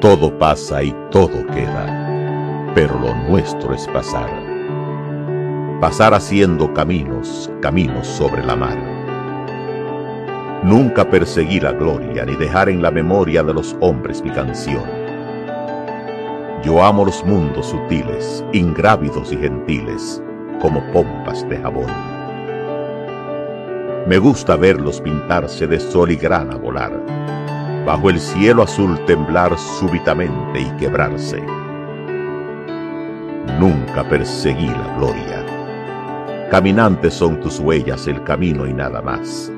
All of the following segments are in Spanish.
Todo pasa y todo queda, pero lo nuestro es pasar. Pasar haciendo caminos, caminos sobre la mar. Nunca perseguí la gloria ni dejar en la memoria de los hombres mi canción. Yo amo los mundos sutiles, ingrávidos y gentiles, como pompas de jabón. Me gusta verlos pintarse de sol y grana volar, bajo el cielo azul temblar súbitamente y quebrarse. Nunca perseguí la gloria. Caminantes son tus huellas, el camino y nada más.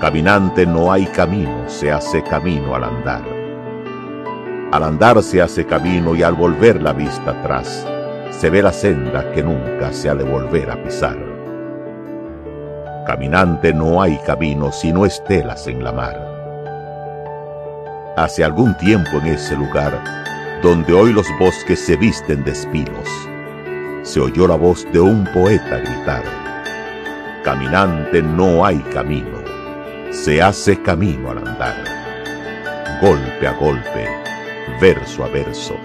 Caminante no hay camino, se hace camino al andar. Al andar se hace camino y al volver la vista atrás, se ve la senda que nunca se ha de volver a pisar. Caminante no hay camino sino estelas en la mar. Hace algún tiempo en ese lugar, donde hoy los bosques se visten de espinos, se oyó la voz de un poeta gritar, Caminante no hay camino, se hace camino al andar, golpe a golpe, verso a verso.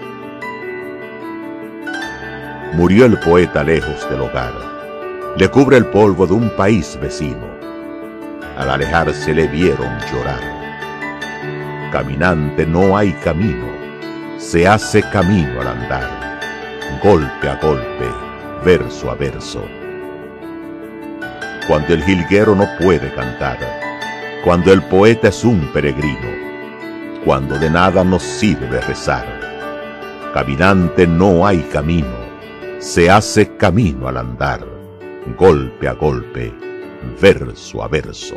Murió el poeta lejos del hogar, le cubre el polvo de un país vecino. Al alejarse le vieron llorar. Caminante no hay camino, se hace camino al andar, golpe a golpe, verso a verso. Cuando el jilguero no puede cantar, cuando el poeta es un peregrino, cuando de nada nos sirve rezar. Caminante no hay camino, se hace camino al andar, golpe a golpe, verso a verso.